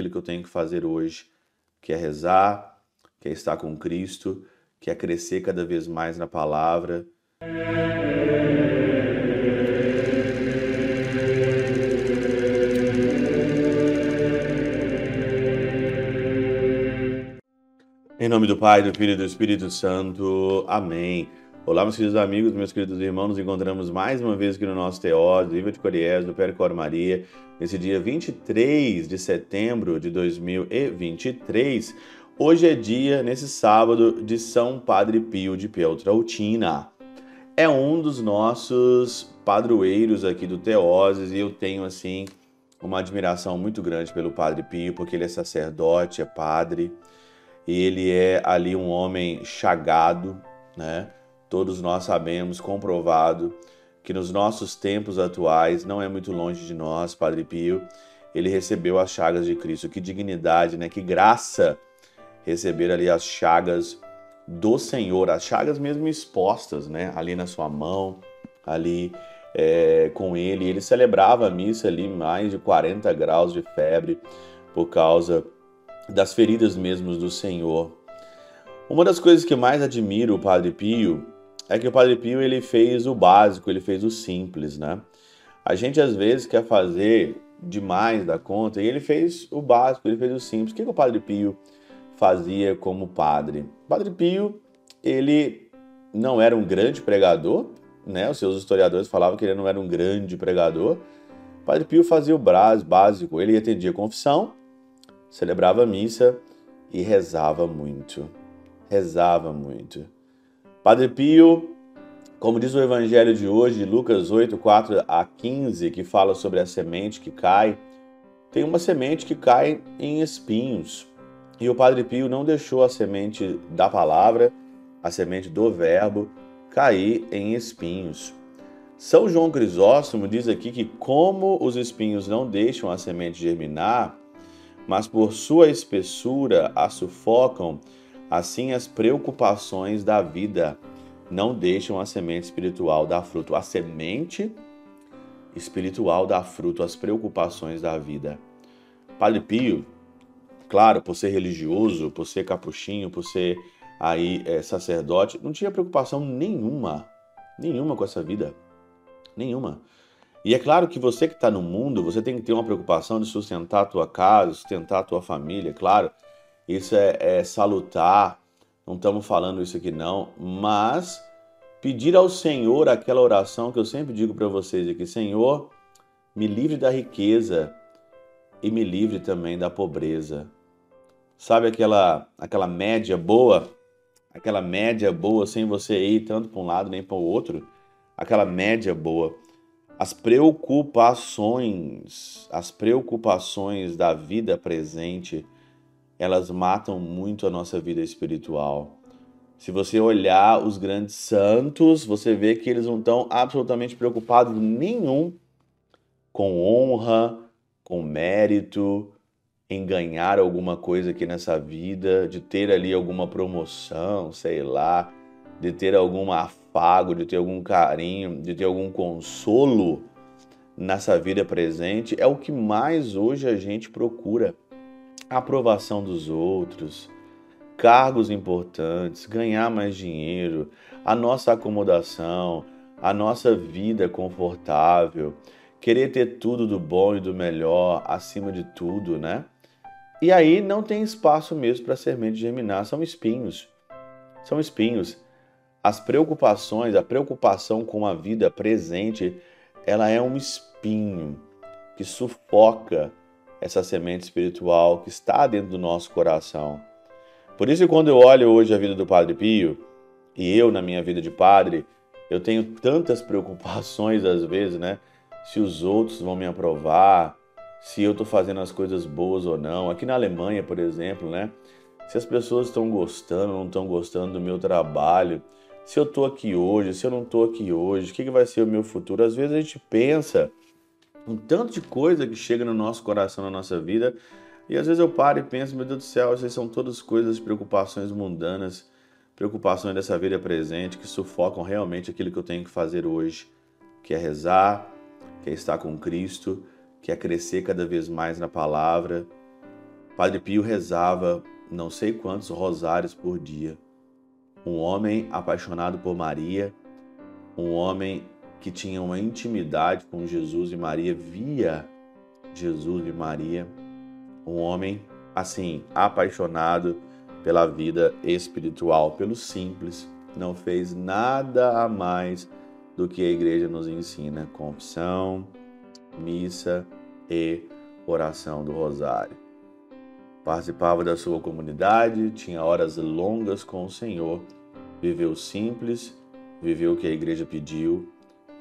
aquilo que eu tenho que fazer hoje, que é rezar, que é estar com Cristo, que é crescer cada vez mais na palavra. Em nome do Pai, do Filho e do Espírito Santo. Amém. Olá, meus queridos amigos, meus queridos irmãos, nos encontramos mais uma vez aqui no nosso Teóse, Viva de Coriés, do Percor Maria, nesse dia 23 de setembro de 2023. Hoje é dia, nesse sábado, de São Padre Pio de Peltrautina. É um dos nossos padroeiros aqui do Teoses e eu tenho, assim, uma admiração muito grande pelo Padre Pio, porque ele é sacerdote, é padre, e ele é ali um homem chagado, né? Todos nós sabemos, comprovado, que nos nossos tempos atuais, não é muito longe de nós, Padre Pio, ele recebeu as chagas de Cristo. Que dignidade, né? Que graça receber ali as chagas do Senhor, as chagas mesmo expostas, né? Ali na sua mão, ali é, com ele. Ele celebrava a missa ali mais de 40 graus de febre por causa das feridas mesmo do Senhor. Uma das coisas que mais admiro o Padre Pio é que o Padre Pio ele fez o básico, ele fez o simples, né? A gente às vezes quer fazer demais da conta e ele fez o básico, ele fez o simples. O que, que o Padre Pio fazia como padre? O Padre Pio ele não era um grande pregador, né? Os seus historiadores falavam que ele não era um grande pregador. O Padre Pio fazia o básico, ele atendia confissão, celebrava missa e rezava muito. Rezava muito. Padre Pio, como diz o evangelho de hoje, Lucas 8, 4 a 15, que fala sobre a semente que cai, tem uma semente que cai em espinhos. E o Padre Pio não deixou a semente da palavra, a semente do verbo, cair em espinhos. São João Crisóstomo diz aqui que, como os espinhos não deixam a semente germinar, mas por sua espessura a sufocam, assim as preocupações da vida não deixam a semente espiritual dar fruto. A semente espiritual dá fruto, as preocupações da vida. Padre Pio, claro, por ser religioso, por ser capuchinho, por ser aí é, sacerdote, não tinha preocupação nenhuma, nenhuma com essa vida, nenhuma. E é claro que você que está no mundo, você tem que ter uma preocupação de sustentar a tua casa, sustentar a tua família, claro. Isso é, é salutar, não estamos falando isso aqui não, mas pedir ao Senhor aquela oração que eu sempre digo para vocês aqui, Senhor, me livre da riqueza e me livre também da pobreza. Sabe aquela aquela média boa, aquela média boa sem você ir tanto para um lado nem para o outro, aquela média boa. As preocupações, as preocupações da vida presente, elas matam muito a nossa vida espiritual. Se você olhar os grandes santos, você vê que eles não estão absolutamente preocupados nenhum com honra, com mérito, em ganhar alguma coisa aqui nessa vida, de ter ali alguma promoção, sei lá, de ter algum afago, de ter algum carinho, de ter algum consolo nessa vida presente, é o que mais hoje a gente procura. Aprovação dos outros, cargos importantes, ganhar mais dinheiro, a nossa acomodação, a nossa vida confortável, querer ter tudo do bom e do melhor acima de tudo, né? E aí não tem espaço mesmo para semente germinar, são espinhos. São espinhos as preocupações, a preocupação com a vida presente, ela é um espinho que sufoca essa semente espiritual que está dentro do nosso coração. Por isso, quando eu olho hoje a vida do Padre Pio, e eu na minha vida de padre, eu tenho tantas preocupações às vezes, né? Se os outros vão me aprovar, se eu estou fazendo as coisas boas ou não. Aqui na Alemanha, por exemplo, né? Se as pessoas estão gostando ou não estão gostando do meu trabalho, se eu estou aqui hoje, se eu não estou aqui hoje, o que, que vai ser o meu futuro? Às vezes a gente pensa um tanto de coisa que chega no nosso coração, na nossa vida, e às vezes eu paro e penso, meu Deus do céu, essas são todas coisas, preocupações mundanas, preocupações dessa vida presente que sufocam realmente aquilo que eu tenho que fazer hoje, que é rezar, que é estar com Cristo, que é crescer cada vez mais na palavra. Padre Pio rezava não sei quantos rosários por dia. Um homem apaixonado por Maria, um homem que tinha uma intimidade com Jesus e Maria, via Jesus e Maria, um homem assim, apaixonado pela vida espiritual, pelo simples, não fez nada a mais do que a igreja nos ensina: confissão, missa e oração do rosário. Participava da sua comunidade, tinha horas longas com o Senhor, viveu simples, viveu o que a igreja pediu,